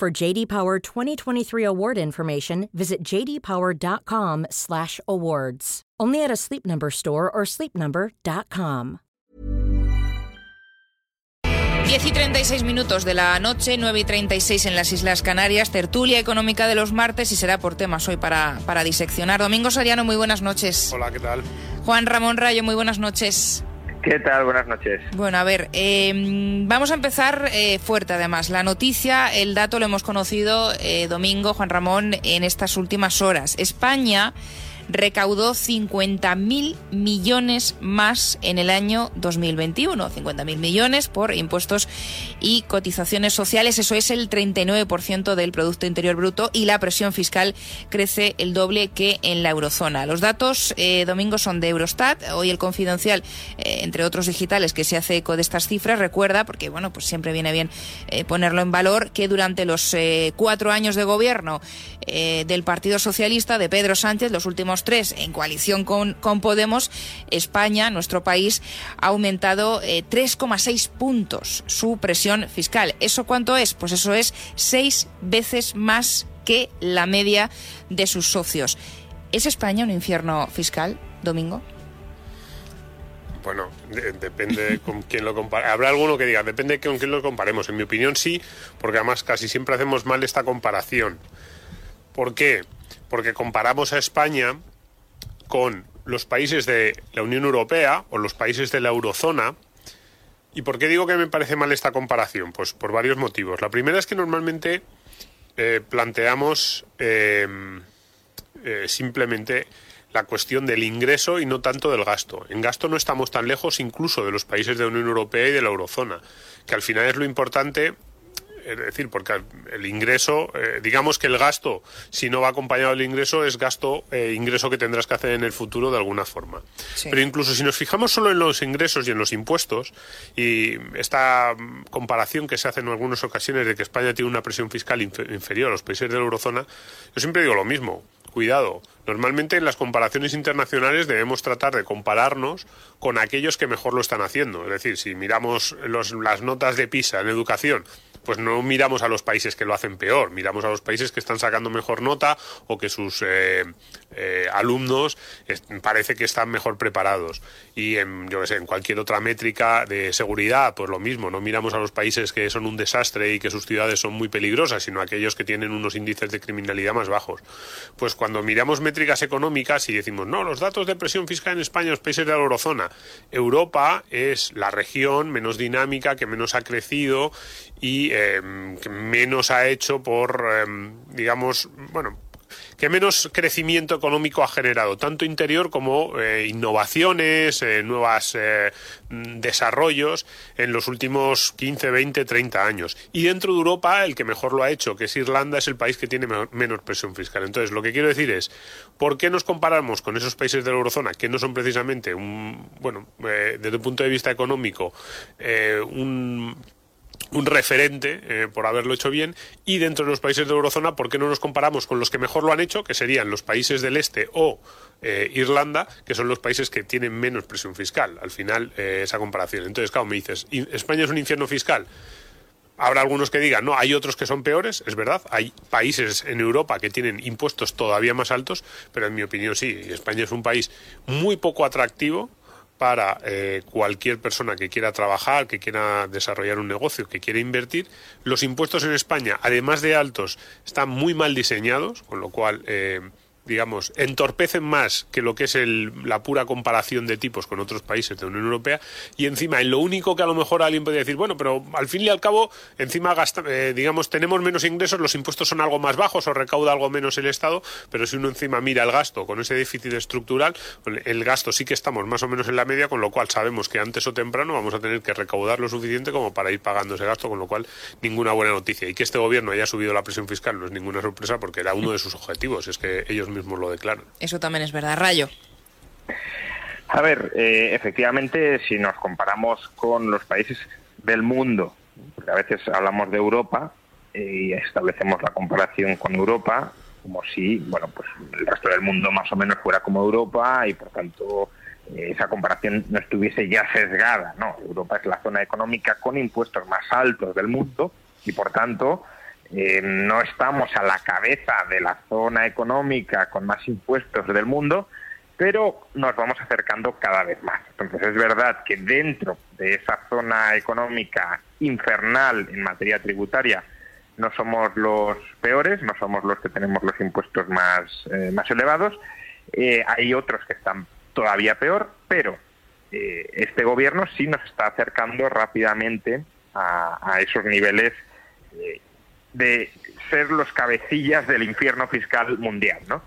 For JD Power 2023 award information, visit jdpower.com/awards. Only at a Sleep Number store or sleepnumber.com. 10 y 36 minutos de la noche, 9 y 36 en las Islas Canarias, tertulia económica de los martes y será por temas hoy para, para diseccionar. Domingo Soriano, muy buenas noches. Hola, ¿qué tal? Juan Ramón Rayo, muy buenas noches. ¿Qué tal? Buenas noches. Bueno, a ver, eh, vamos a empezar eh, fuerte además. La noticia, el dato lo hemos conocido eh, domingo, Juan Ramón, en estas últimas horas. España recaudó 50.000 millones más en el año 2021. 50.000 millones por impuestos y cotizaciones sociales. Eso es el 39% del Producto Interior Bruto y la presión fiscal crece el doble que en la eurozona. Los datos, eh, domingo, son de Eurostat. Hoy el Confidencial, eh, entre otros digitales, que se hace eco de estas cifras, recuerda, porque bueno, pues siempre viene bien eh, ponerlo en valor, que durante los eh, cuatro años de gobierno del Partido Socialista, de Pedro Sánchez, los últimos tres en coalición con, con Podemos, España, nuestro país, ha aumentado eh, 3,6 puntos su presión fiscal. ¿Eso cuánto es? Pues eso es seis veces más que la media de sus socios. ¿Es España un infierno fiscal, Domingo? Bueno, de- depende con quién lo compare. Habrá alguno que diga, depende con quién lo comparemos. En mi opinión sí, porque además casi siempre hacemos mal esta comparación. ¿Por qué? Porque comparamos a España con los países de la Unión Europea o los países de la eurozona. ¿Y por qué digo que me parece mal esta comparación? Pues por varios motivos. La primera es que normalmente eh, planteamos eh, eh, simplemente la cuestión del ingreso y no tanto del gasto. En gasto no estamos tan lejos incluso de los países de la Unión Europea y de la eurozona, que al final es lo importante. Es decir, porque el ingreso, eh, digamos que el gasto, si no va acompañado del ingreso, es gasto, eh, ingreso que tendrás que hacer en el futuro de alguna forma. Sí. Pero incluso si nos fijamos solo en los ingresos y en los impuestos, y esta comparación que se hace en algunas ocasiones de que España tiene una presión fiscal infe- inferior a los países de la eurozona, yo siempre digo lo mismo. Cuidado, normalmente en las comparaciones internacionales debemos tratar de compararnos con aquellos que mejor lo están haciendo. Es decir, si miramos los- las notas de PISA en educación, pues no miramos a los países que lo hacen peor, miramos a los países que están sacando mejor nota o que sus eh, eh, alumnos parece que están mejor preparados. Y en, yo sé, en cualquier otra métrica de seguridad, pues lo mismo, no miramos a los países que son un desastre y que sus ciudades son muy peligrosas, sino a aquellos que tienen unos índices de criminalidad más bajos. Pues cuando miramos métricas económicas y decimos, no, los datos de presión fiscal en España, los países de la eurozona, Europa es la región menos dinámica, que menos ha crecido y eh, que menos ha hecho por, eh, digamos, bueno, que menos crecimiento económico ha generado, tanto interior como eh, innovaciones, eh, nuevos desarrollos en los últimos 15, 20, 30 años. Y dentro de Europa, el que mejor lo ha hecho, que es Irlanda, es el país que tiene me- menos presión fiscal. Entonces, lo que quiero decir es, ¿por qué nos comparamos con esos países de la eurozona que no son precisamente un, bueno, eh, desde el punto de vista económico, eh, un un referente eh, por haberlo hecho bien y dentro de los países de la eurozona, ¿por qué no nos comparamos con los que mejor lo han hecho, que serían los países del este o eh, Irlanda, que son los países que tienen menos presión fiscal? Al final, eh, esa comparación. Entonces, claro, me dices, ¿y- ¿España es un infierno fiscal? Habrá algunos que digan, no, hay otros que son peores, es verdad. Hay países en Europa que tienen impuestos todavía más altos, pero en mi opinión sí. España es un país muy poco atractivo para eh, cualquier persona que quiera trabajar, que quiera desarrollar un negocio, que quiera invertir. Los impuestos en España, además de altos, están muy mal diseñados, con lo cual eh, digamos, entorpecen más que lo que es el, la pura comparación de tipos con otros países de la Unión Europea y encima en lo único que a lo mejor alguien podría decir, bueno, pero al fin y al cabo, encima gasta, eh, digamos, tenemos menos ingresos, los impuestos son algo más bajos o recauda algo menos el Estado, pero si uno encima mira el gasto con ese déficit estructural, el gasto sí que estamos más o menos en la media, con lo cual sabemos que antes o temprano vamos a tener que recaudar lo suficiente como para ir pagando ese gasto, con lo cual ninguna buena noticia. Y que este gobierno haya subido la presión fiscal no es ninguna sorpresa porque era uno de sus objetivos, es que ellos mismos lo declaran. Eso también es verdad. Rayo. A ver, eh, efectivamente, si nos comparamos con los países del mundo, porque a veces hablamos de Europa y establecemos la comparación con Europa, como si, bueno, pues el resto del mundo más o menos fuera como Europa y por tanto eh, esa comparación no estuviese ya sesgada, ¿no? Europa es la zona económica con impuestos más altos del mundo y por tanto eh, no estamos a la cabeza de la zona económica con más impuestos del mundo, pero nos vamos acercando cada vez más. Entonces es verdad que dentro de esa zona económica infernal en materia tributaria no somos los peores, no somos los que tenemos los impuestos más, eh, más elevados, eh, hay otros que están todavía peor, pero este gobierno sí nos está acercando rápidamente a, a esos niveles de ser los cabecillas del infierno fiscal mundial, ¿no?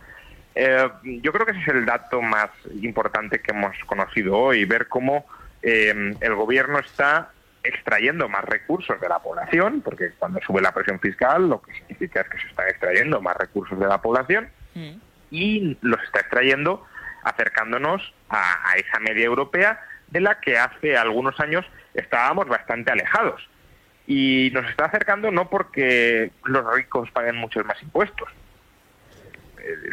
Eh, yo creo que ese es el dato más importante que hemos conocido hoy, ver cómo eh, el gobierno está extrayendo más recursos de la población, porque cuando sube la presión fiscal lo que significa es que se están extrayendo más recursos de la población mm. y los está extrayendo acercándonos a esa media europea de la que hace algunos años estábamos bastante alejados. Y nos está acercando no porque los ricos paguen muchos más impuestos.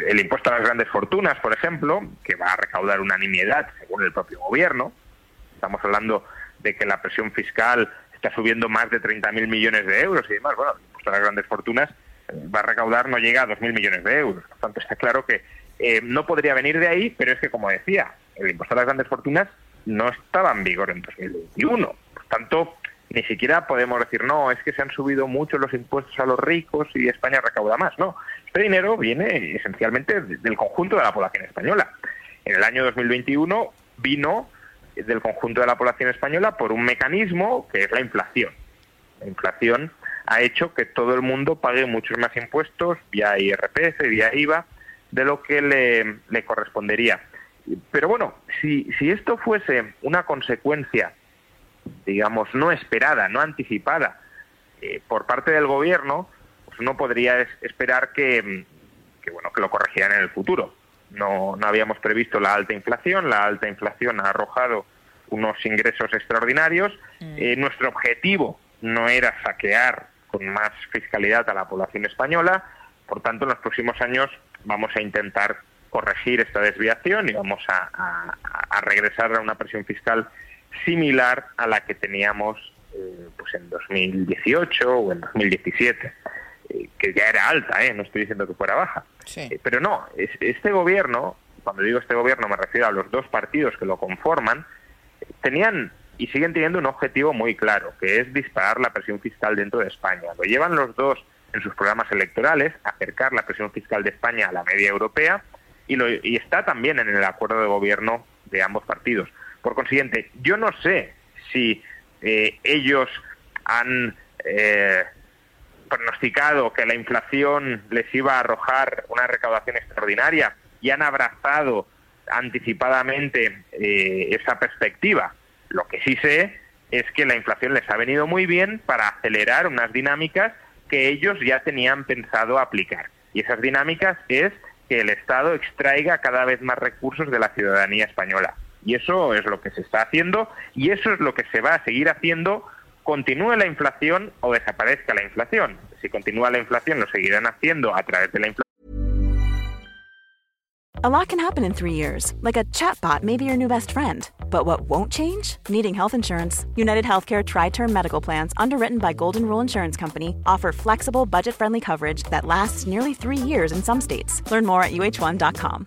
El, impuesto a las grandes fortunas, por ejemplo, que va a recaudar una nimiedad según el propio gobierno. Estamos hablando de que la presión fiscal está subiendo más de 30.000 millones de euros y demás. Bueno, el impuesto a las grandes fortunas va a recaudar, no llega a 2.000 millones de euros. Por tanto, está claro que eh, no podría venir de ahí, pero es que, como decía, el impuesto a las grandes fortunas no estaba en vigor en 2021. Por tanto, ni siquiera podemos decir, no, es que se han subido mucho los impuestos a los ricos y España recauda más. No, este dinero viene esencialmente del conjunto de la población española. En el año 2021 vino del conjunto de la población española por un mecanismo que es la inflación. La inflación ha hecho que todo el mundo pague muchos más impuestos vía IRPF, vía IVA, de lo que le, le correspondería. Pero bueno, si, si esto fuese una consecuencia digamos, no esperada, no anticipada eh, por parte del gobierno, pues uno podría esperar que, bueno, que lo corrigieran en el futuro. No, no habíamos previsto la alta inflación, la alta inflación ha arrojado unos ingresos extraordinarios. Mm. Eh, nuestro objetivo no era saquear con más fiscalidad a la población española, por tanto, en los próximos años vamos a intentar corregir esta desviación y vamos a, a regresar a una presión fiscal similar a la que teníamos eh, pues en 2018 o en 2017, eh, que ya era alta, ¿eh? no estoy diciendo que fuera baja. pero no, este gobierno, cuando digo este gobierno me refiero a los dos partidos que lo conforman, tenían y siguen teniendo un objetivo muy claro, que es disparar la presión fiscal dentro de España. Lo llevan los dos en sus programas electorales, acercar la presión fiscal de España a la media europea, y, lo, y está también en el acuerdo de gobierno de ambos partidos. Por consiguiente, yo no sé si eh, ellos han eh, pronosticado que la inflación les iba a arrojar una recaudación extraordinaria y han abrazado anticipadamente eh, esa perspectiva. Lo que sí sé es que la inflación les ha venido muy bien para acelerar unas dinámicas que ellos ya tenían pensado aplicar. Y esas dinámicas es que el Estado extraiga cada vez más recursos de la ciudadanía española. Y eso es lo que se está haciendo y eso es lo que se va a seguir haciendo, continúe la inflación o desaparezca la inflación. Si continúa la inflación, lo seguirán haciendo a través de la inflación. A lot can happen in three years, like a chatbot may be your new best friend. But what won't change? Needing health insurance. United Healthcare Tri Term Medical Plans, underwritten by Golden Rule Insurance Company, offer flexible, budget friendly coverage that lasts nearly three years in some states. Learn more at uh1.com.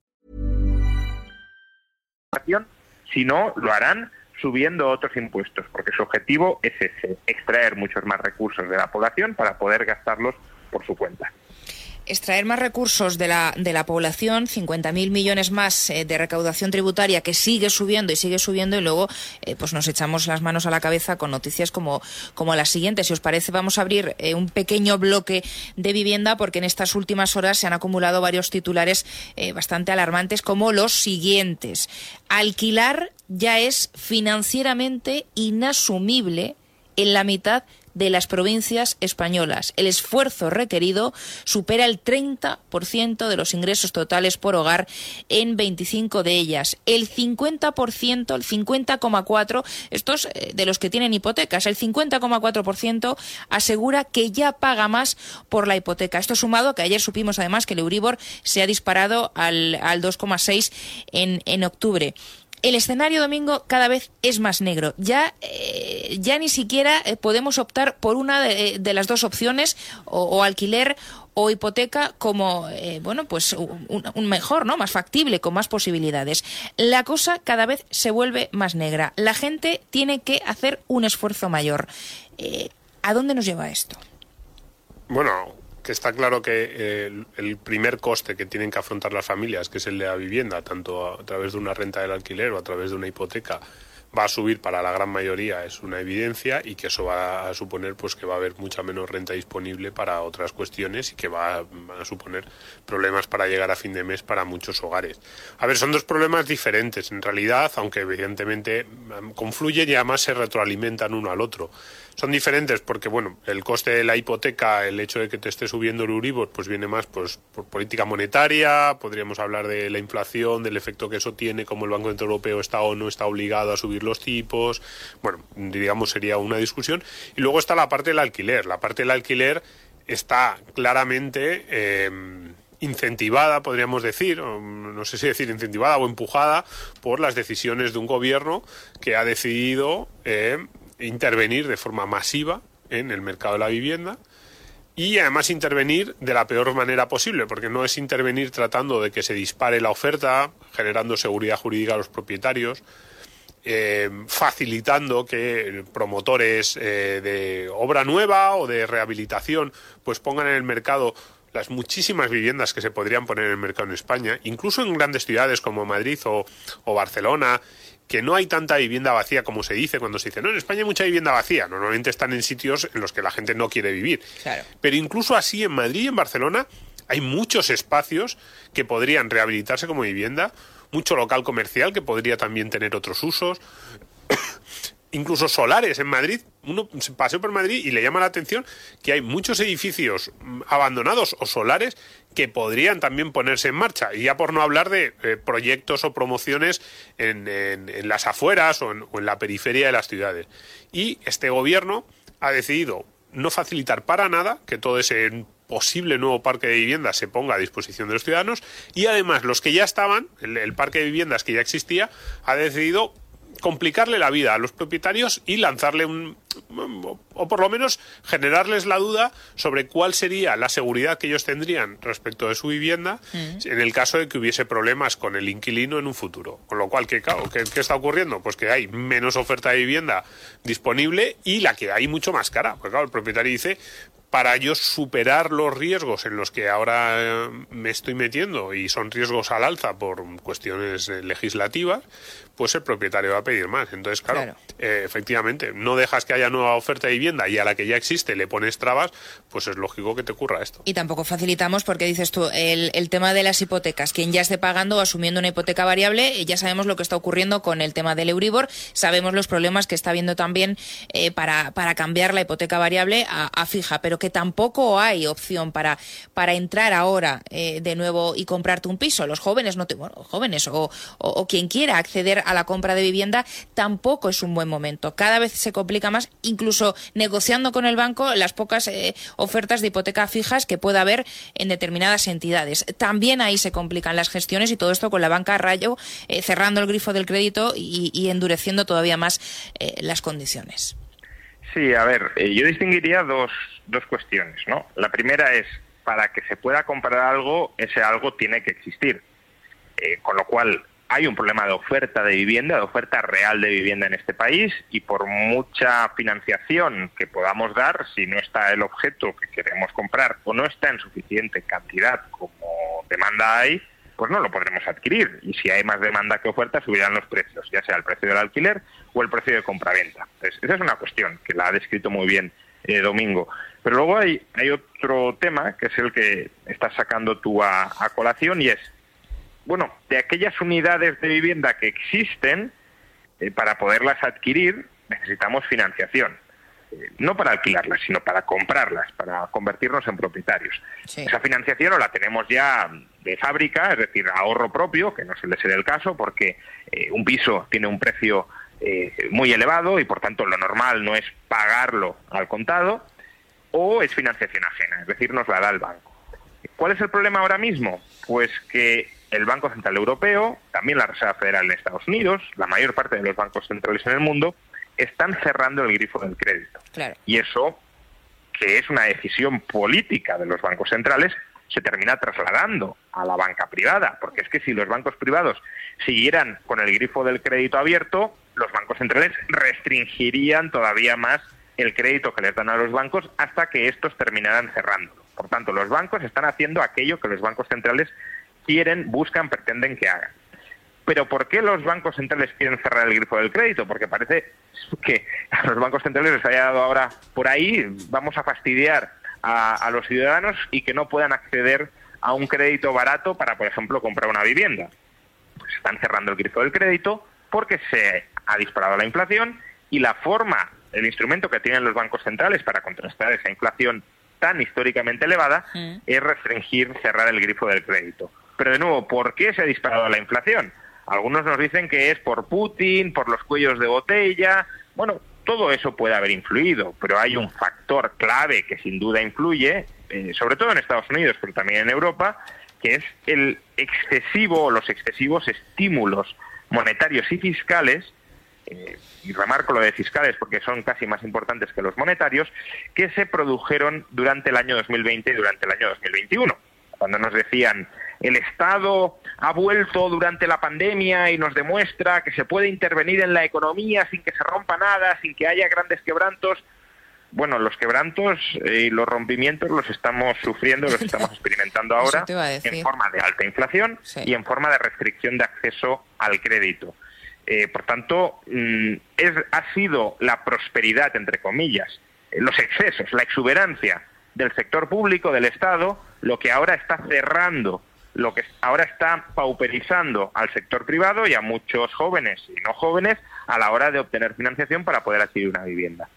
Si no, lo harán subiendo otros impuestos, porque su objetivo es ese, extraer muchos más recursos de la población para poder gastarlos por su cuenta extraer más recursos de la, de la población, 50.000 millones más eh, de recaudación tributaria que sigue subiendo y sigue subiendo y luego eh, pues nos echamos las manos a la cabeza con noticias como, como las siguientes. Si os parece, vamos a abrir eh, un pequeño bloque de vivienda porque en estas últimas horas se han acumulado varios titulares bastante alarmantes como los siguientes. Alquilar ya es financieramente inasumible en la mitad de las provincias españolas. El esfuerzo requerido supera el 30% de los ingresos totales por hogar en 25 de ellas. El 50%, el 50,4%, estos eh, de los que tienen hipotecas, el 50,4% asegura que ya paga más por la hipoteca. Esto sumado a que ayer supimos además que el Euribor se ha disparado al, al 2,6 en, en octubre el escenario domingo cada vez es más negro. Ya, eh, ya ni siquiera eh, podemos optar por una de, eh, las dos opciones, o, alquiler o hipoteca, como bueno, pues un, mejor, ¿no? Más factible, con más posibilidades. La cosa cada vez se vuelve más negra. La gente tiene que hacer un esfuerzo mayor. ¿A dónde nos lleva esto? Bueno, que está claro que eh, el primer coste que tienen que afrontar las familias, que es el de la vivienda, tanto a, través de una renta del alquiler o a través de una hipoteca, va a subir para la gran mayoría es una evidencia y que eso va a suponer pues que va a haber mucha menos renta disponible para otras cuestiones y que va a, suponer problemas para llegar a fin de mes para muchos hogares. A ver, son dos problemas diferentes en realidad, aunque evidentemente confluyen y además se retroalimentan uno al otro son diferentes porque, bueno, el coste de la hipoteca, el hecho de que te esté subiendo el Uribor, pues viene más pues, por política monetaria, podríamos hablar de la inflación, del efecto que eso tiene, como el Banco Central Europeo está o no está obligado a subir los tipos, bueno, digamos sería una discusión. Y luego está la parte del alquiler. La parte del alquiler está claramente... Eh, incentivada, podríamos decir, no sé si decir incentivada o empujada por las decisiones de un gobierno que ha decidido eh, intervenir de forma masiva en el mercado de la vivienda y además intervenir de la peor manera posible, porque no es intervenir tratando de que se dispare la oferta, generando seguridad jurídica a los propietarios, eh, facilitando que promotores eh, de obra nueva o de rehabilitación pues pongan en el mercado las muchísimas viviendas que se podrían poner en el mercado en España, incluso en grandes ciudades como Madrid o, o Barcelona, que no hay tanta vivienda vacía como se dice cuando se dice, no, en España hay mucha vivienda vacía. Normalmente están en sitios en los que la gente no quiere vivir. Pero incluso así en Madrid y en Barcelona hay muchos espacios que podrían rehabilitarse como vivienda, mucho local comercial que podría también tener otros usos incluso solares en Madrid. Uno se paseó por Madrid y le llama la atención que hay muchos edificios mm, abandonados o solares que podrían también ponerse en marcha. Y ya por no hablar de eh, proyectos o promociones en, las afueras o en, la periferia de las ciudades. Y este gobierno ha decidido no facilitar para nada que todo ese posible nuevo parque de viviendas se ponga a disposición de los ciudadanos y además los que ya estaban, el parque de viviendas que ya existía, ha decidido complicarle la vida a los propietarios y lanzarle un o por lo menos generarles la duda sobre cuál sería la seguridad que ellos tendrían respecto de su vivienda mm. en el caso de que hubiese problemas con el inquilino en un futuro. Con lo cual, ¿qué, ¿qué, está ocurriendo? Pues que hay menos oferta de vivienda disponible y la que hay mucho más cara. Porque claro, el propietario dice, para yo superar los riesgos en los que ahora eh, me estoy metiendo y son riesgos al alza por cuestiones eh, legislativas, pues el propietario va a pedir más. Entonces, claro, eh, efectivamente, no dejas que haya nueva oferta de vivienda y a la que ya existe le pones trabas, pues es lógico que te ocurra esto. Y tampoco facilitamos porque dices tú, el, el tema de las hipotecas, quien ya esté pagando o asumiendo una hipoteca variable, ya sabemos lo que está ocurriendo con el tema del Euribor, sabemos los problemas que está habiendo también eh, para, para cambiar la hipoteca variable a, fija, pero que tampoco hay opción para, para entrar ahora eh, de nuevo y comprarte un piso. Los jóvenes, no te, bueno, jóvenes o, o quien quiera acceder a la compra de vivienda, tampoco es un buen momento. Cada vez se complica más, incluso negociando con el banco las pocas eh, ofertas de hipoteca fijas que pueda haber en determinadas entidades. También ahí se complican las gestiones y todo esto con la banca a rayo eh, cerrando el grifo del crédito y, endureciendo todavía más eh, las condiciones. Sí, a ver, yo distinguiría dos, dos cuestiones, ¿no? La primera es, para que se pueda comprar algo, ese algo tiene que existir. con lo cual, hay un problema de oferta de vivienda, de oferta real de vivienda en este país y por mucha financiación que podamos dar, si no está el objeto que queremos comprar o no está en suficiente cantidad como demanda hay, pues no lo podremos adquirir. Y si hay más demanda que oferta, subirán los precios, ya sea el precio del alquiler o el precio de compraventa. Entonces, esa es una cuestión que la ha descrito muy bien eh, Domingo. Pero luego hay, otro tema, que es el que estás sacando tú a colación, y es bueno, de aquellas unidades de vivienda que existen, eh, para poderlas adquirir necesitamos financiación. Eh, no para alquilarlas, sino para comprarlas, para convertirnos en propietarios. Esa financiación o la tenemos ya de fábrica, es decir, ahorro propio, que no suele ser el caso, porque eh, un piso tiene un precio muy elevado y por tanto lo normal no es pagarlo al contado, o es financiación ajena, es decir, nos la da el banco. ¿Cuál es el problema ahora mismo? Pues que el Banco Central Europeo, también la Reserva Federal en Estados Unidos, la mayor parte de los bancos centrales en el mundo, están cerrando el grifo del crédito. Y eso, que es una decisión política de los bancos centrales, se termina trasladando a la banca privada, porque es que si los bancos privados siguieran con el grifo del crédito abierto, los bancos centrales restringirían todavía más el crédito que les dan a los bancos hasta que estos terminaran cerrando. Por tanto, los bancos están haciendo aquello que los bancos centrales quieren, buscan, pretenden que hagan. Pero ¿por qué los bancos centrales quieren cerrar el grifo del crédito? Porque parece que a los bancos centrales les haya dado ahora por ahí, vamos a fastidiar a, los ciudadanos y que no puedan acceder a un crédito barato para, por ejemplo, comprar una vivienda. Pues están cerrando el grifo del crédito porque se ha disparado la inflación y la forma, el instrumento que tienen los bancos centrales para contrastar esa inflación tan históricamente elevada mm. es restringir, cerrar el grifo del crédito. Pero de nuevo, ¿por qué se ha disparado la inflación? Algunos nos dicen que es por Putin, por los cuellos de botella. Bueno, todo eso puede haber influido, pero hay un factor clave que sin duda influye, eh, sobre todo en Estados Unidos, pero también en Europa, que es el excesivo, los excesivos estímulos monetarios y fiscales, eh, y remarco lo de fiscales porque son casi más importantes que los monetarios, que se produjeron durante el año 2020 y durante el año 2021. Cuando nos decían el Estado ha vuelto durante la pandemia y nos demuestra que se puede intervenir en la economía sin que se rompa nada, sin que haya grandes quebrantos. Bueno, los quebrantos y los rompimientos los estamos sufriendo, los estamos experimentando ahora en forma de alta inflación y en forma de restricción de acceso al crédito. Eh, por tanto, mm, es, ha sido la prosperidad, entre comillas, eh, los excesos, la exuberancia del sector público, del Estado, lo que ahora está cerrando lo que ahora está pauperizando al sector privado y a muchos jóvenes y no jóvenes a la hora de obtener financiación para poder adquirir una vivienda.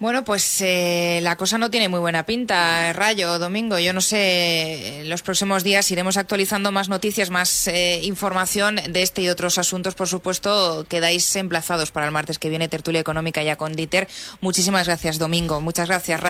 Bueno, pues eh, la cosa no tiene muy buena pinta, Rayo, Domingo. Yo no sé, en los próximos días iremos actualizando más noticias, más eh, información de este y otros asuntos, por supuesto. Quedáis emplazados para el martes que viene, tertulia económica ya con Dieter. Muchísimas gracias, Domingo. Muchas gracias.